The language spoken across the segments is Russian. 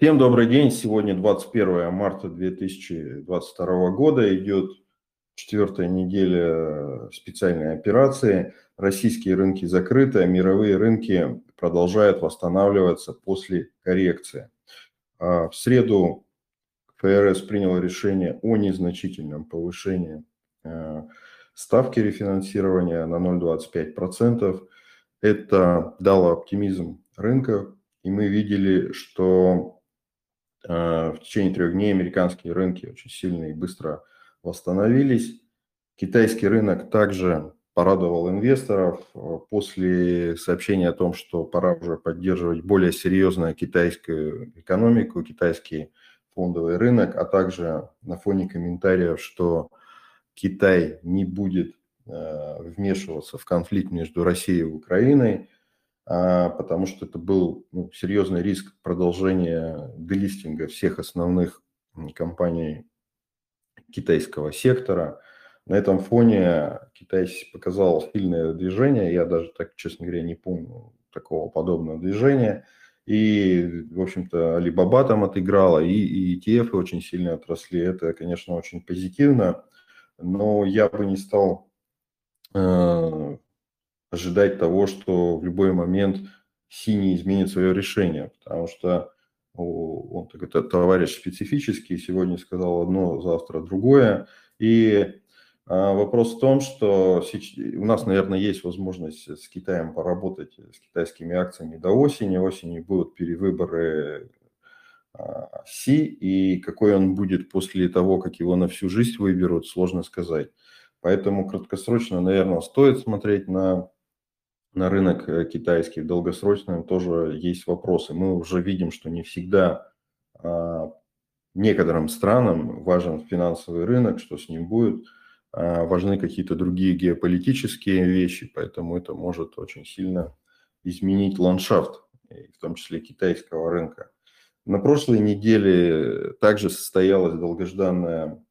Всем добрый день. Сегодня 21 марта 2022 года. Идет четвертая неделя специальной операции. Российские рынки закрыты, а мировые рынки продолжают восстанавливаться после коррекции. А в среду ФРС принял решение о незначительном повышении э, ставки рефинансирования на 0,25%. Это дало оптимизм рынка, и мы видели, что в течение трех дней американские рынки очень сильно и быстро восстановились. Китайский рынок также порадовал инвесторов э, после сообщения о том, что пора уже поддерживать более серьезно китайскую экономику, китайский фондовый рынок, а также на фоне комментариев, что Китай не будет э, вмешиваться в конфликт между Россией и Украиной, потому что это был ну, серьезный риск продолжения делистинга всех основных компаний китайского сектора. На этом фоне Китай показал сильное движение. Я даже так, честно говоря, не помню такого подобного движения. И, в общем-то, Alibaba там отыграла, и, и ETF очень сильно отросли. Это, конечно, очень позитивно. Но я бы не стал э, ожидать того, что в любой момент синий изменит свое решение, потому что он такой товарищ специфический, сегодня сказал одно, завтра другое. И а, вопрос в том, что у нас, наверное, есть возможность с Китаем поработать, с китайскими акциями до осени. Осенью будут перевыборы а, Си, и какой он будет после того, как его на всю жизнь выберут, сложно сказать. Поэтому краткосрочно, наверное, стоит смотреть на на рынок э, китайский в долгосрочном тоже есть вопросы. Мы уже видим, что не всегда а, некоторым странам важен финансовый рынок, что с ним будет, а, важны какие-то другие геополитические вещи, поэтому это может очень сильно изменить ландшафт, в том числе китайского рынка. На прошлой неделе также состоялась долгожданная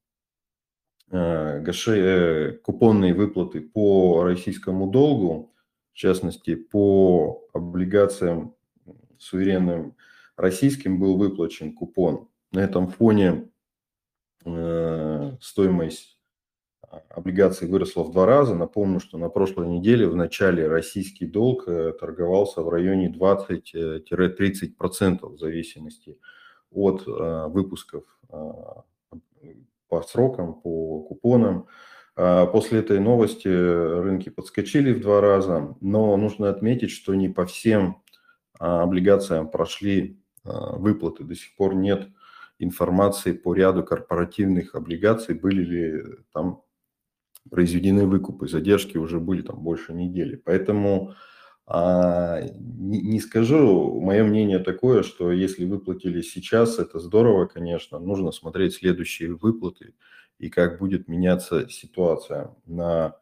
э, э, купонные выплаты по российскому долгу в частности, по облигациям суверенным российским был выплачен купон. На этом фоне э, стоимость облигаций выросла в два раза. Напомню, что на прошлой неделе в начале российский долг э, торговался в районе 20-30% в зависимости от э, выпусков по срокам, по купонам. А, после этой новости рынки подскочили в два раза, но нужно отметить, что не по всем а, облигациям прошли а, выплаты. До сих пор нет информации по ряду корпоративных облигаций, были ли там произведены выкупы. Задержки уже были там больше недели. Поэтому не, не скажу, мое мнение такое, что если выплатили сейчас, это здорово, конечно, нужно смотреть следующие выплаты и как будет меняться ситуация на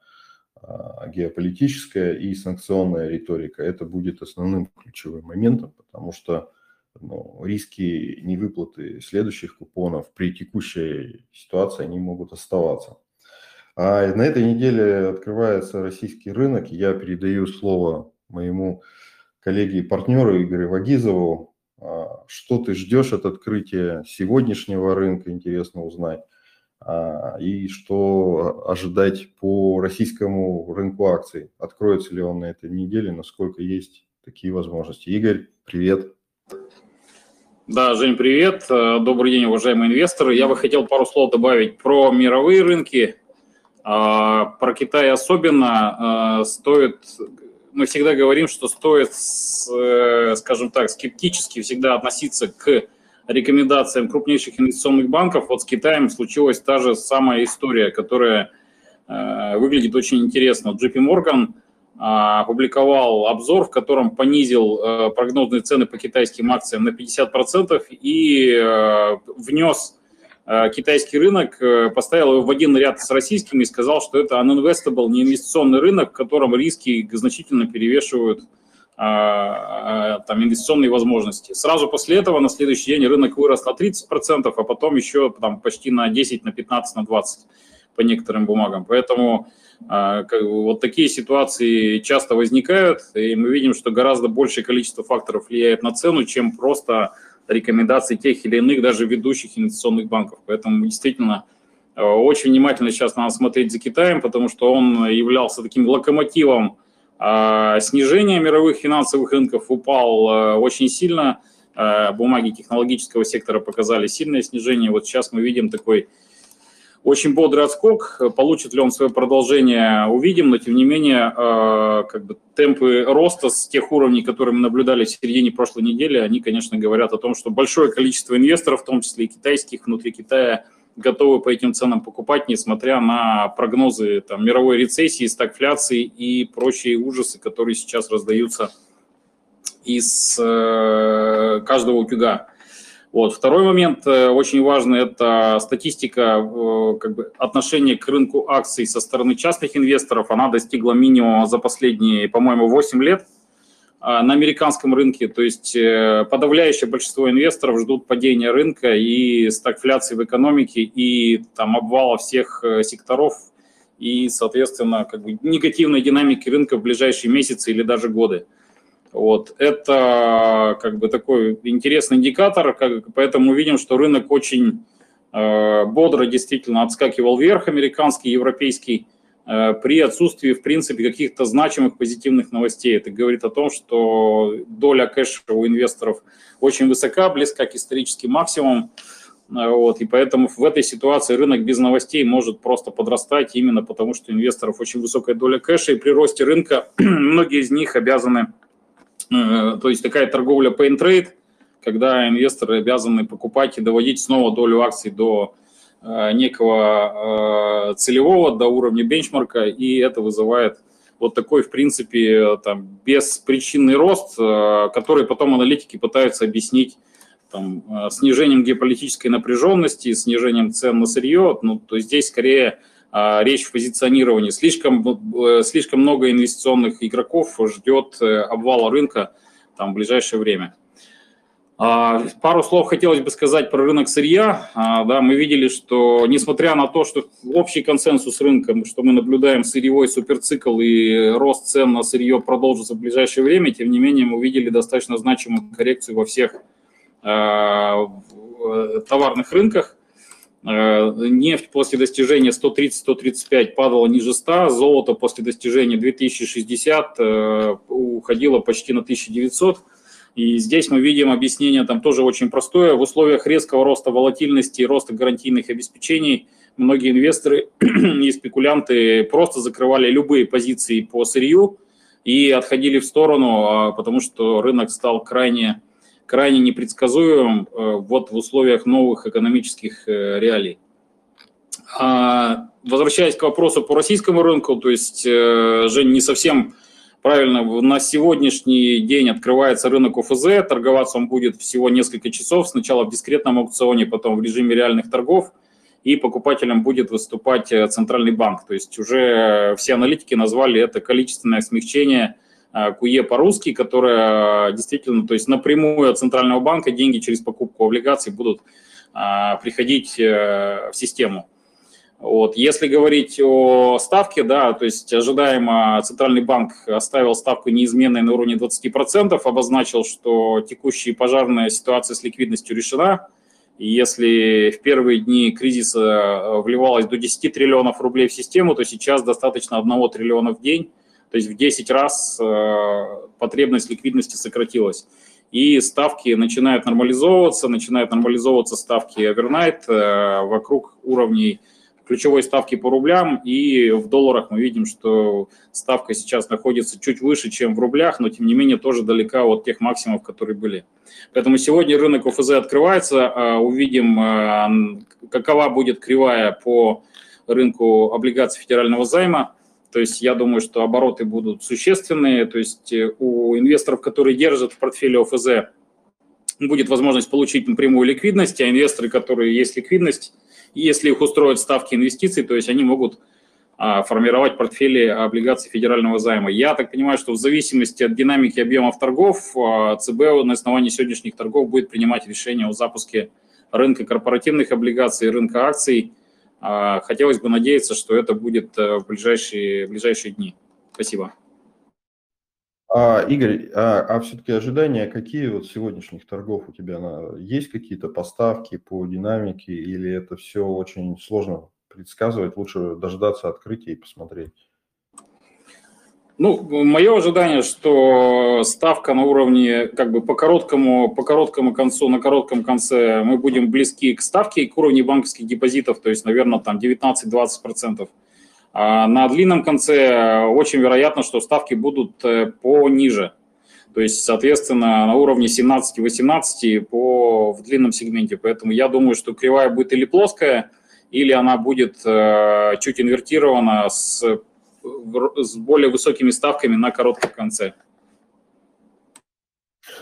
а, геополитическая и санкционная риторика. Это будет основным ключевым моментом, потому что ну, риски невыплаты следующих купонов при текущей ситуации они могут оставаться. А на этой неделе открывается российский рынок. Я передаю слово моему коллеге и партнеру Игорю Вагизову. А, что ты ждешь от открытия сегодняшнего рынка, интересно узнать. А, и что ожидать по российскому рынку акций. Откроется ли он на этой неделе, насколько есть такие возможности. Игорь, привет. Да, Жень, привет. Э, добрый день, уважаемые инвесторы. Я бы хотел пару слов добавить про мировые рынки. А, про Китай особенно стоит... Мы всегда говорим, что стоит, э, скажем так, скептически всегда относиться к рекомендациям крупнейших инвестиционных банков, вот с Китаем случилась та же самая история, которая э, выглядит очень интересно. JP Morgan э, опубликовал обзор, в котором понизил э, прогнозные цены по китайским акциям на 50% и внес китайский рынок, э, поставил его в один ряд с российским и сказал, что это uninvestable, не инвестиционный рынок, в котором риски значительно перевешивают а, там, инвестиционные возможности. Сразу после этого на следующий день рынок вырос на 30%, а потом еще там, почти на 10, на 15, на 20 по некоторым бумагам. Поэтому как, вот такие ситуации часто возникают, и мы видим, что гораздо большее количество факторов влияет на цену, чем просто рекомендаций тех или иных даже ведущих инвестиционных банков. Поэтому действительно очень внимательно сейчас надо смотреть за Китаем, потому что он являлся таким локомотивом снижения мировых финансовых рынков, упал очень сильно – Э, бумаги технологического сектора показали сильное снижение. Вот сейчас мы видим такой очень бодрый отскок. Получит ли он свое продолжение, увидим, но тем не менее э, как бы темпы роста с тех уровней, которые мы наблюдали в середине прошлой недели, они, конечно, говорят о том, что большое количество инвесторов, в том числе и китайских, внутри Китая, готовы по этим ценам покупать, несмотря на прогнозы там, мировой рецессии, стагфляции и прочие ужасы, которые сейчас раздаются из э, каждого утюга. Вот. Второй момент э, очень важный – это статистика э, как бы, отношения к рынку акций со стороны частных инвесторов. Она достигла минимума за последние, по-моему, 8 лет на американском рынке. То есть подавляющее большинство инвесторов ждут падения рынка и стагфляции в экономике, и там обвала всех секторов, и, соответственно, как бы негативной динамики рынка в ближайшие месяцы или даже годы. Вот. Это как бы такой интересный индикатор, как, поэтому видим, что рынок очень э, бодро действительно отскакивал вверх, американский, европейский, э, при отсутствии, в принципе, каких-то значимых позитивных новостей. Это говорит о том, что доля кэша у инвесторов очень высока, близка к историческим максимумам. Э, вот, и поэтому в этой ситуации рынок без новостей может просто подрастать именно потому, что инвесторов очень высокая доля кэша, и при росте рынка многие из них обязаны то есть такая торговля pay and trade, когда инвесторы обязаны покупать и доводить снова долю акций до э, некого э, целевого, до уровня бенчмарка, и это вызывает вот такой, в принципе, там, беспричинный рост, который потом аналитики пытаются объяснить там, снижением геополитической напряженности, снижением цен на сырье. Ну, то есть здесь скорее речь в позиционировании. Слишком, э, слишком много инвестиционных игроков ждет э, обвала рынка там, в ближайшее время. А, пару слов хотелось бы сказать про рынок сырья. А, да, мы видели, что несмотря на то, что общий консенсус рынка, что мы наблюдаем сырьевой суперцикл и рост цен на сырье продолжится в ближайшее время, тем не менее мы увидели достаточно значимую коррекцию во всех э, товарных рынках. Э, нефть после достижения 130-135 падала ниже 100, золото после достижения 2060 э, уходило почти на 1900. И здесь мы видим объяснение там тоже очень простое. В условиях резкого роста волатильности и роста гарантийных обеспечений многие инвесторы и спекулянты просто закрывали любые позиции по сырью и отходили в сторону, а, потому что рынок стал крайне крайне непредсказуемым э, вот в условиях новых экономических э, реалий. А, возвращаясь к вопросу по российскому рынку, то есть, э, Жень, не совсем правильно, на сегодняшний день открывается рынок ОФЗ, торговаться он будет всего несколько часов, сначала в дискретном аукционе, потом в режиме реальных торгов, и покупателем будет выступать Центральный банк. То есть уже все аналитики назвали это количественное смягчение – КУЕ по-русски, которая действительно, то есть напрямую от Центрального банка деньги через покупку облигаций будут а, приходить э, в систему. Вот. Если говорить о ставке, да, то есть ожидаемо Центральный банк оставил ставку неизменной на уровне 20%, обозначил, что текущая пожарная ситуация с ликвидностью решена. И если в первые дни кризиса э, вливалось до 10 триллионов рублей в систему, то сейчас достаточно 1 триллиона в день. То есть в 10 раз э, потребность ликвидности сократилась. И ставки начинают нормализовываться, начинают нормализовываться ставки overnight э, вокруг уровней ключевой ставки по рублям, и в долларах мы видим, что ставка сейчас находится чуть выше, чем в рублях, но тем не менее тоже далека от тех максимумов, которые были. Поэтому сегодня рынок ОФЗ открывается, э, увидим, какова будет кривая по рынку облигаций федерального займа. То есть я думаю, что обороты будут существенные. То есть э, у инвесторов, которые держат в портфеле ОФЗ, будет возможность получить напрямую ликвидность, а инвесторы, которые есть ликвидность, если их устроят ставки инвестиций, то есть они могут а, формировать портфели облигаций федерального займа. Я так понимаю, что в зависимости от динамики объемов торгов а, ЦБ на основании сегодняшних торгов будет принимать решение о запуске рынка корпоративных облигаций, рынка акций – хотелось бы надеяться, что это будет э, в ближайшие, в ближайшие дни. Спасибо. А, Игорь, а, а все-таки ожидания какие вот сегодняшних торгов у тебя? На, есть какие-то поставки по динамике или это все очень сложно предсказывать? Лучше дождаться открытия и посмотреть. Ну, мое ожидание, что ставка на уровне, как бы по короткому, по короткому концу, на коротком конце мы будем близки к ставке и к уровню банковских депозитов, то есть, наверное, там 19-20%. А на длинном конце очень вероятно, что ставки будут э, пониже. То есть, соответственно, на уровне 17-18 по, в длинном сегменте. Поэтому я думаю, что кривая будет или плоская, или она будет э, чуть инвертирована с с более высокими ставками на коротком конце.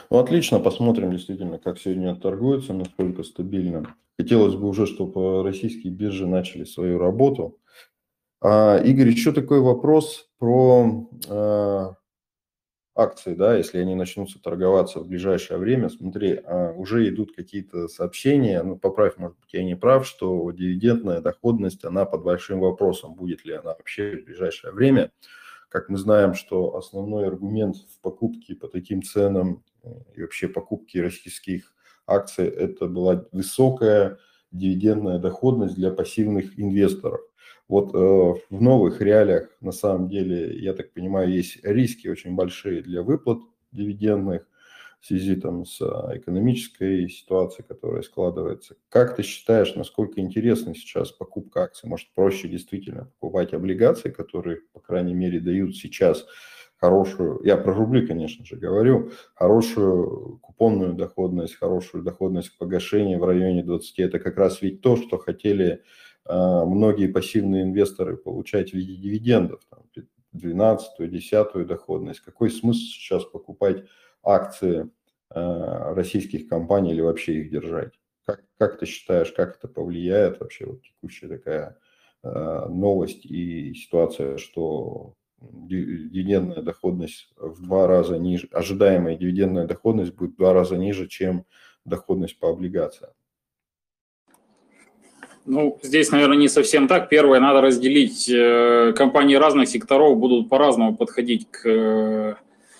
Ну, отлично, посмотрим действительно, как сегодня торгуется, насколько стабильно. Хотелось бы уже, чтобы российские биржи начали свою работу. А, Игорь, еще такой вопрос про акции, да, если они начнутся торговаться в ближайшее время, смотри, а, уже идут какие-то сообщения, ну, поправь, может быть, я не прав, что дивидендная доходность, она под большим вопросом, будет ли она вообще в ближайшее время. Как мы знаем, что основной аргумент в покупке по таким ценам э, и вообще покупке российских акций, это была высокая дивидендная доходность для пассивных инвесторов. Вот э, в новых реалиях, на самом деле, я так понимаю, есть риски очень большие для выплат дивидендных в связи там, с а, экономической ситуацией, которая складывается. Как ты считаешь, насколько интересна сейчас покупка акций? Может, проще действительно покупать облигации, которые, по крайней мере, дают сейчас хорошую, я про рубли, конечно же, говорю, хорошую купонную доходность, хорошую доходность к погашению в районе 20. Это как раз ведь то, что хотели многие пассивные инвесторы получать в виде дивидендов, там, 12 10 доходность. Какой смысл сейчас покупать акции а, российских компаний или вообще их держать? Как, как ты считаешь, как это повлияет вообще вот текущая такая а, новость и ситуация, что дивидендная доходность в два раза ниже, ожидаемая дивидендная доходность будет в два раза ниже, чем доходность по облигациям? Ну, здесь, наверное, не совсем так. Первое, надо разделить. Э, компании разных секторов будут по-разному подходить к, э,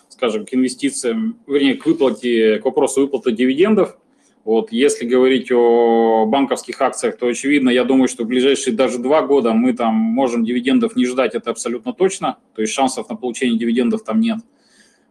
скажем, к инвестициям, вернее, к выплате, к вопросу выплаты дивидендов. Вот, если говорить о банковских акциях, то очевидно, я думаю, что в ближайшие даже два года мы там можем дивидендов не ждать, это абсолютно точно. То есть шансов на получение дивидендов там нет.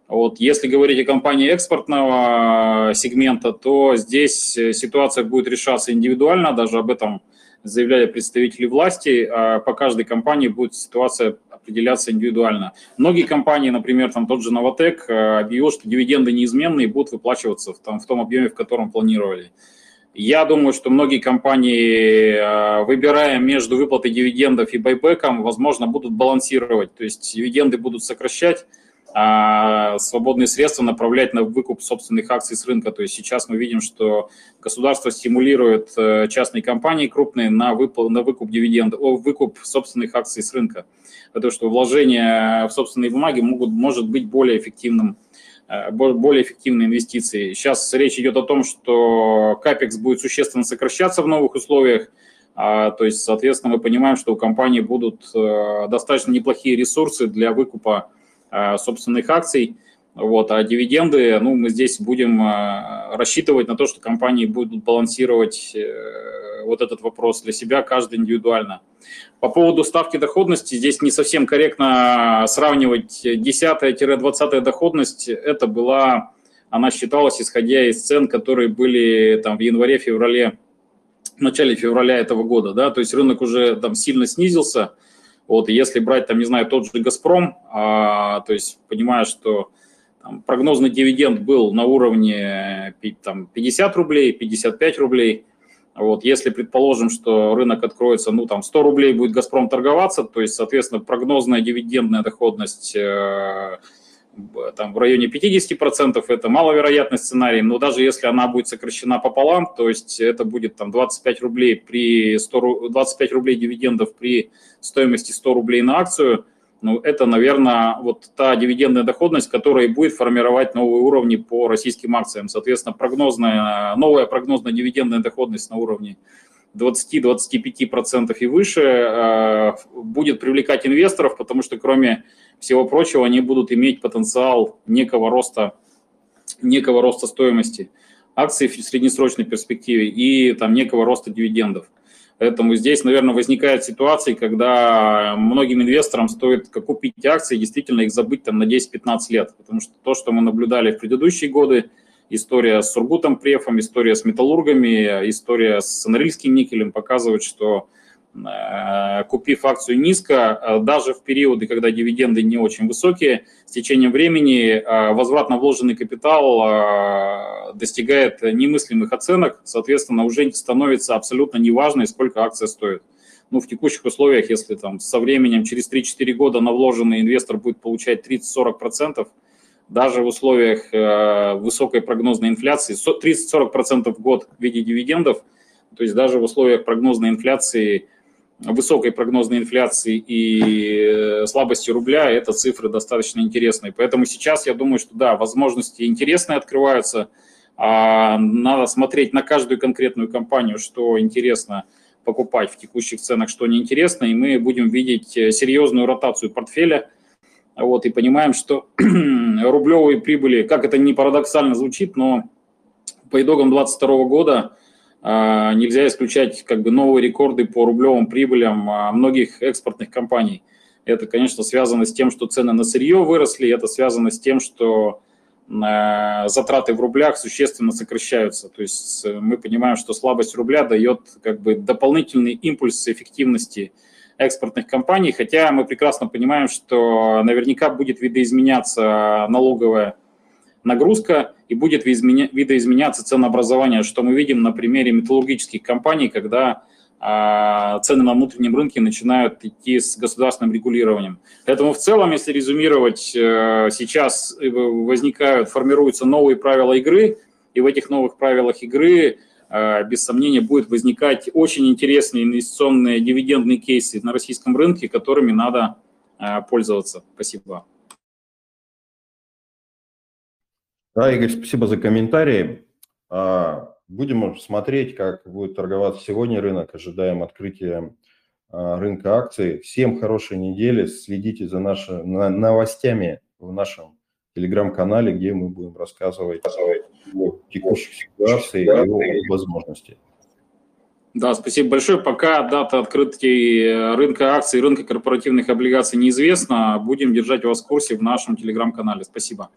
Вот, если говорить о компании экспортного сегмента, то здесь ситуация будет решаться индивидуально, даже об этом заявляли представители власти, а по каждой компании будет ситуация определяться индивидуально. Многие компании, например, там тот же Новотек, э, объявил, что дивиденды неизменные будут выплачиваться в, там, в том объеме, в котором планировали. Я думаю, что многие компании, э, выбирая между выплатой дивидендов и байбеком, возможно, будут балансировать, то есть дивиденды будут сокращать, а свободные средства направлять на выкуп собственных акций с рынка. То есть сейчас мы видим, что государство стимулирует э, частные компании крупные на, выпл- на выкуп дивидендов, выкуп собственных акций с рынка. Потому что вложения в собственные бумаги могут, может быть более эффективным э, более эффективной инвестицией. Сейчас речь идет о том, что капекс будет существенно сокращаться в новых условиях, а, то есть, соответственно, мы понимаем, что у компании будут э, достаточно неплохие ресурсы для выкупа собственных акций. Вот, а дивиденды, ну, мы здесь будем э, рассчитывать на то, что компании будут балансировать э, вот этот вопрос для себя, каждый индивидуально. По поводу ставки доходности, здесь не совсем корректно сравнивать 10-20 доходность. Это была, она считалась, исходя из цен, которые были там в январе-феврале, в начале февраля этого года, да, то есть рынок уже там сильно снизился, вот, если брать, там, не знаю, тот же «Газпром», а, то есть понимая, что там, прогнозный дивиденд был на уровне там, 50 рублей, 55 рублей, вот, если предположим, что рынок откроется, ну, там, 100 рублей будет «Газпром» торговаться, то есть, соответственно, прогнозная дивидендная доходность э, там, в районе 50% это маловероятный сценарий, но даже если она будет сокращена пополам, то есть это будет там 25 рублей при 100, 25 рублей дивидендов при стоимости 100 рублей на акцию, ну, это, наверное, вот та дивидендная доходность, которая будет формировать новые уровни по российским акциям. Соответственно, прогнозная, новая прогнозная дивидендная доходность на уровне 20-25% и выше, будет привлекать инвесторов, потому что кроме всего прочего они будут иметь потенциал некого роста, некого роста стоимости акций в среднесрочной перспективе и там некого роста дивидендов. Поэтому здесь, наверное, возникает ситуация, когда многим инвесторам стоит купить акции, действительно их забыть там на 10-15 лет. Потому что то, что мы наблюдали в предыдущие годы, история с Сургутом Префом, история с металлургами, история с Норильским никелем показывает, что купив акцию низко, э, даже в периоды, когда дивиденды не очень высокие, с течением времени э, возврат на вложенный капитал достигает немыслимых оценок, соответственно, уже становится абсолютно неважно, сколько акция стоит. Ну, в текущих условиях, если там со временем через 3-4 года на вложенный инвестор будет получать 30-40%, даже в условиях высокой прогнозной инфляции, 30-40% в год в виде дивидендов, то есть даже в условиях прогнозной инфляции высокой прогнозной инфляции и э, слабости рубля, это цифры достаточно интересные. Поэтому сейчас я думаю, что да, возможности интересные открываются. А надо смотреть на каждую конкретную компанию, что интересно покупать в текущих ценах, что неинтересно, и мы будем видеть э, серьезную ротацию портфеля. Вот, и понимаем, что рублевые прибыли, как это не парадоксально звучит, но по итогам 2022 года нельзя исключать как бы новые рекорды по рублевым прибылям а, многих экспортных компаний. Это, конечно, связано с тем, что цены на сырье выросли, это связано с тем, что а, затраты в рублях существенно сокращаются. То есть мы понимаем, что слабость рубля дает как бы дополнительный импульс эффективности экспортных компаний, хотя мы прекрасно понимаем, что наверняка будет видоизменяться налоговая нагрузка и будет видоизменяться ценообразование, что мы видим на примере металлургических компаний, когда а, цены на внутреннем рынке начинают идти с государственным регулированием. Поэтому в целом, если резюмировать, э, сейчас возникают, формируются новые правила игры, и в этих новых правилах игры э, без сомнения будет возникать очень интересные инвестиционные дивидендные кейсы на российском рынке, которыми надо э, пользоваться. Спасибо. Да, Игорь, спасибо за комментарии. А, будем смотреть, как будет торговаться сегодня рынок. Ожидаем открытия а, рынка акций. Всем хорошей недели. Следите за нашими новостями в нашем телеграм-канале, где мы будем рассказывать о текущих ситуациях и о возможностях. Да, спасибо большое. Пока дата открытия рынка акций, рынка корпоративных облигаций неизвестна, будем держать вас в курсе в нашем телеграм-канале. Спасибо.